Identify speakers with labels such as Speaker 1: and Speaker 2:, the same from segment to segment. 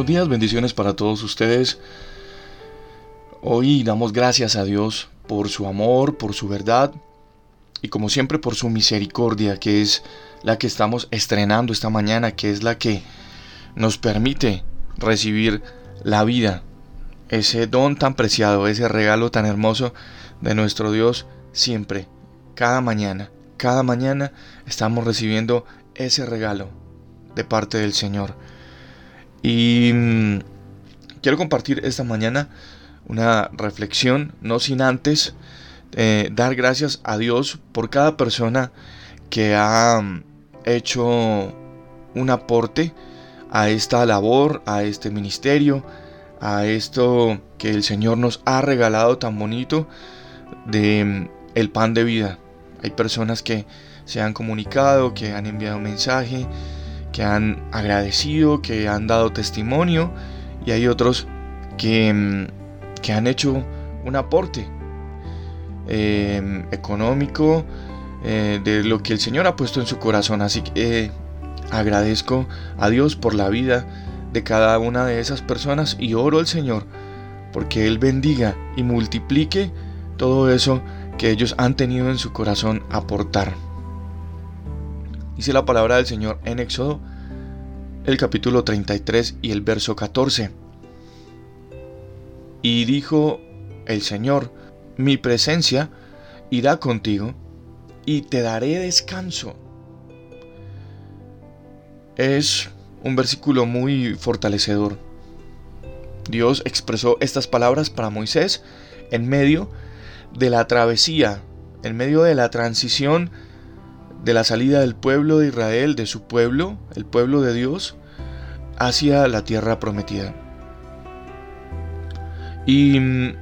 Speaker 1: Buenos días, bendiciones para todos ustedes. Hoy damos gracias a Dios por su amor, por su verdad y como siempre por su misericordia, que es la que estamos estrenando esta mañana, que es la que nos permite recibir la vida, ese don tan preciado, ese regalo tan hermoso de nuestro Dios siempre, cada mañana, cada mañana estamos recibiendo ese regalo de parte del Señor. Y mm, quiero compartir esta mañana una reflexión, no sin antes eh, dar gracias a Dios por cada persona que ha mm, hecho un aporte a esta labor, a este ministerio, a esto que el Señor nos ha regalado tan bonito de mm, el pan de vida. Hay personas que se han comunicado, que han enviado mensaje, que han agradecido, que han dado testimonio y hay otros que, mm, que han hecho un aporte em, económico eh, de lo que el Señor ha puesto en su corazón. Así que eh, agradezco a Dios por la vida de cada una de esas personas y oro al Señor porque Él bendiga y multiplique todo eso que ellos han tenido en su corazón aportar. Dice la palabra del Señor en Éxodo, el capítulo 33 y el verso 14. Y dijo el Señor, mi presencia irá contigo y te daré descanso. Es un versículo muy fortalecedor. Dios expresó estas palabras para Moisés en medio de la travesía, en medio de la transición de la salida del pueblo de Israel, de su pueblo, el pueblo de Dios, hacia la tierra prometida. Y mm,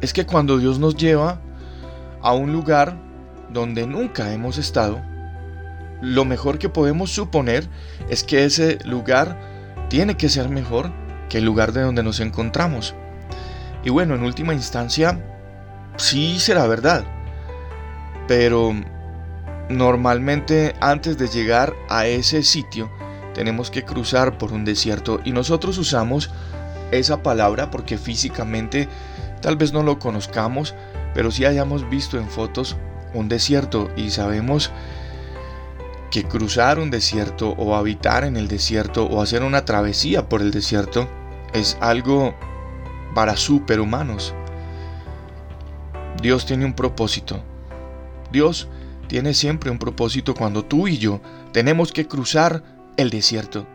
Speaker 1: es que cuando Dios nos lleva a un lugar donde nunca hemos estado, lo mejor que podemos suponer es que ese lugar tiene que ser mejor que el lugar de donde nos encontramos. Y bueno, en última instancia, sí será verdad. Pero normalmente antes de llegar a ese sitio tenemos que cruzar por un desierto y nosotros usamos esa palabra porque físicamente tal vez no lo conozcamos, pero sí hayamos visto en fotos un desierto y sabemos que cruzar un desierto o habitar en el desierto o hacer una travesía por el desierto es algo para superhumanos. Dios tiene un propósito. Dios tiene siempre un propósito cuando tú y yo tenemos que cruzar el desierto.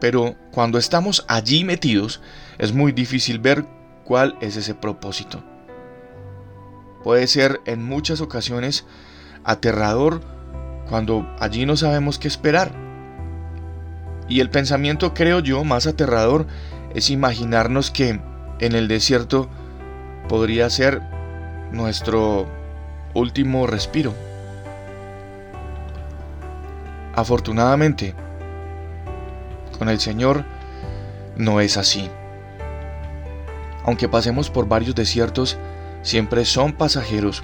Speaker 1: Pero cuando estamos allí metidos, es muy difícil ver cuál es ese propósito. Puede ser en muchas ocasiones aterrador cuando allí no sabemos qué esperar. Y el pensamiento, creo yo, más aterrador es imaginarnos que en el desierto podría ser nuestro último respiro. Afortunadamente, con el Señor no es así. Aunque pasemos por varios desiertos, siempre son pasajeros.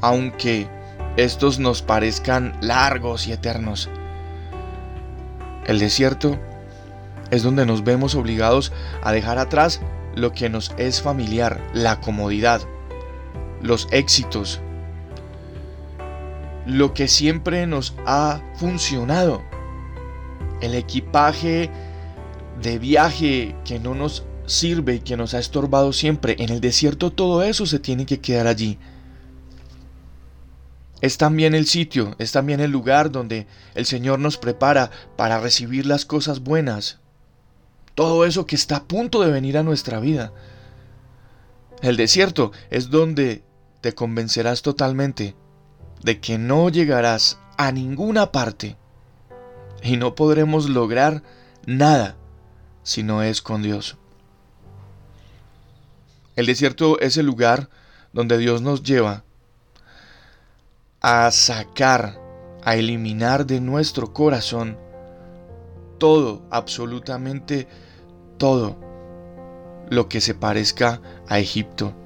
Speaker 1: Aunque estos nos parezcan largos y eternos. El desierto es donde nos vemos obligados a dejar atrás lo que nos es familiar, la comodidad, los éxitos, lo que siempre nos ha funcionado, el equipaje de viaje que no nos sirve y que nos ha estorbado siempre. En el desierto todo eso se tiene que quedar allí. Es también el sitio, es también el lugar donde el Señor nos prepara para recibir las cosas buenas. Todo eso que está a punto de venir a nuestra vida. El desierto es donde te convencerás totalmente de que no llegarás a ninguna parte y no podremos lograr nada si no es con Dios. El desierto es el lugar donde Dios nos lleva a sacar, a eliminar de nuestro corazón todo, absolutamente todo lo que se parezca a Egipto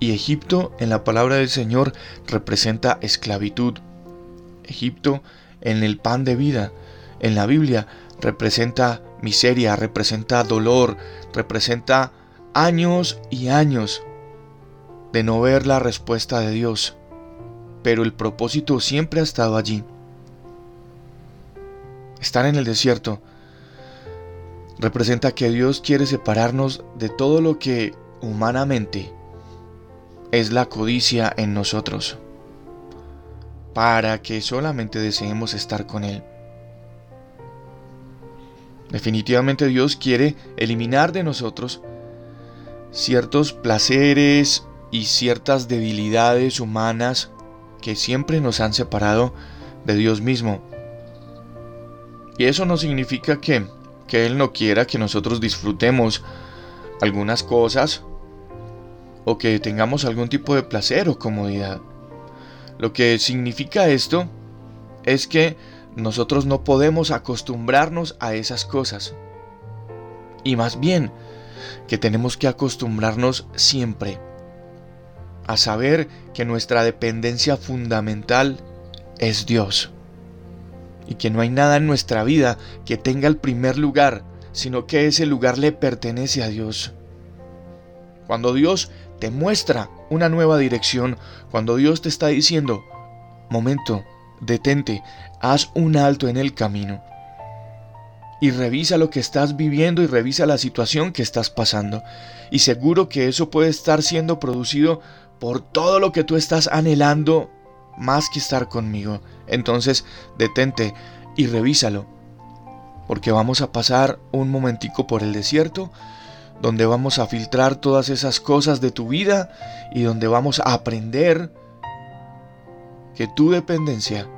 Speaker 1: y Egipto en la palabra del Señor representa esclavitud. Egipto en el pan de vida, en la Biblia, representa miseria, representa dolor, representa años y años de no ver la respuesta de Dios. Pero el propósito siempre ha estado allí. Estar en el desierto representa que Dios quiere separarnos de todo lo que humanamente es la codicia en nosotros, para que solamente deseemos estar con Él. Definitivamente Dios quiere eliminar de nosotros ciertos placeres y ciertas debilidades humanas que siempre nos han separado de Dios mismo. Y eso no significa que, que Él no quiera que nosotros disfrutemos algunas cosas o que tengamos algún tipo de placer o comodidad. Lo que significa esto es que nosotros no podemos acostumbrarnos a esas cosas. Y más bien, que tenemos que acostumbrarnos siempre a saber que nuestra dependencia fundamental es Dios. Y que no hay nada en nuestra vida que tenga el primer lugar, sino que ese lugar le pertenece a Dios. Cuando Dios te muestra una nueva dirección, cuando Dios te está diciendo, momento, detente, haz un alto en el camino. Y revisa lo que estás viviendo y revisa la situación que estás pasando. Y seguro que eso puede estar siendo producido por todo lo que tú estás anhelando más que estar conmigo. Entonces, detente y revísalo. Porque vamos a pasar un momentico por el desierto donde vamos a filtrar todas esas cosas de tu vida y donde vamos a aprender que tu dependencia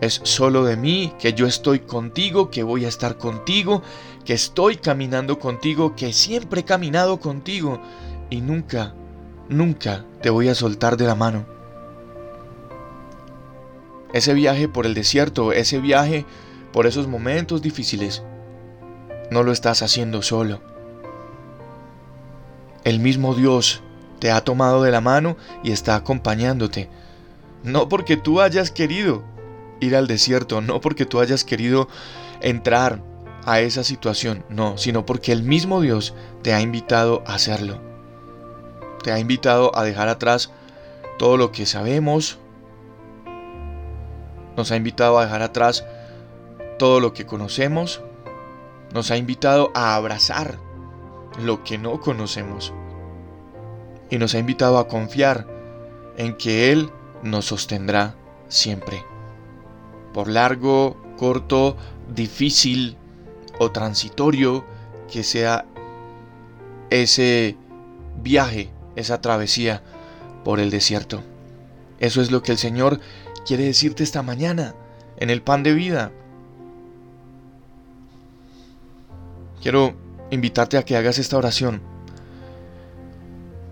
Speaker 1: es solo de mí, que yo estoy contigo, que voy a estar contigo, que estoy caminando contigo, que siempre he caminado contigo y nunca, nunca te voy a soltar de la mano. Ese viaje por el desierto, ese viaje por esos momentos difíciles, no lo estás haciendo solo. El mismo Dios te ha tomado de la mano y está acompañándote. No porque tú hayas querido, ir al desierto, no porque tú hayas querido entrar a esa situación, no, sino porque el mismo Dios te ha invitado a hacerlo. Te ha invitado a dejar atrás todo lo que sabemos, nos ha invitado a dejar atrás todo lo que conocemos, nos ha invitado a abrazar lo que no conocemos y nos ha invitado a confiar en que Él nos sostendrá siempre por largo, corto, difícil o transitorio que sea ese viaje, esa travesía por el desierto. Eso es lo que el Señor quiere decirte esta mañana en el pan de vida. Quiero invitarte a que hagas esta oración.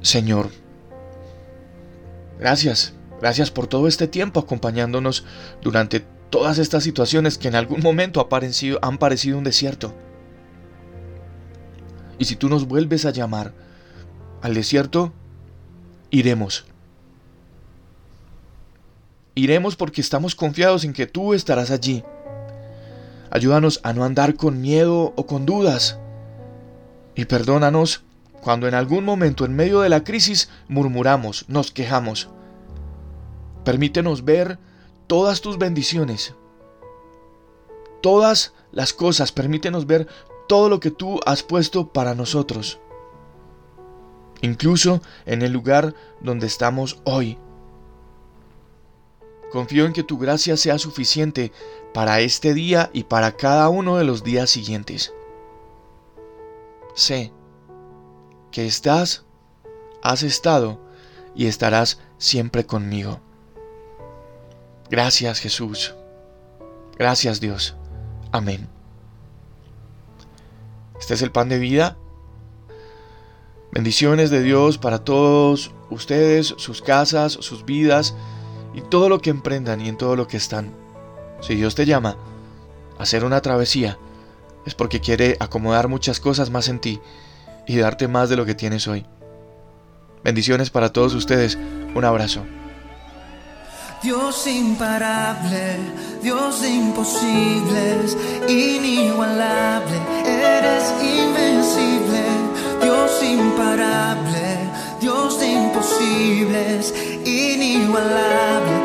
Speaker 1: Señor, gracias, gracias por todo este tiempo acompañándonos durante todas estas situaciones que en algún momento han parecido un desierto. Y si tú nos vuelves a llamar al desierto, iremos. Iremos porque estamos confiados en que tú estarás allí. Ayúdanos a no andar con miedo o con dudas. Y perdónanos cuando en algún momento en medio de la crisis murmuramos, nos quejamos. Permítenos ver todas tus bendiciones, todas las cosas, permítenos ver todo lo que tú has puesto para nosotros, incluso en el lugar donde estamos hoy. Confío en que tu gracia sea suficiente para este día y para cada uno de los días siguientes. Sé que estás, has estado y estarás siempre conmigo. Gracias Jesús. Gracias Dios. Amén. Este es el pan de vida. Bendiciones de Dios para todos ustedes, sus casas, sus vidas y todo lo que emprendan y en todo lo que están. Si Dios te llama a hacer una travesía, es porque quiere acomodar muchas cosas más en ti y darte más de lo que tienes hoy. Bendiciones para todos ustedes, un abrazo.
Speaker 2: Dios imparable, Dios de imposibles, inigualable, eres invencible, Dios imparable, Dios de imposibles, inigualable.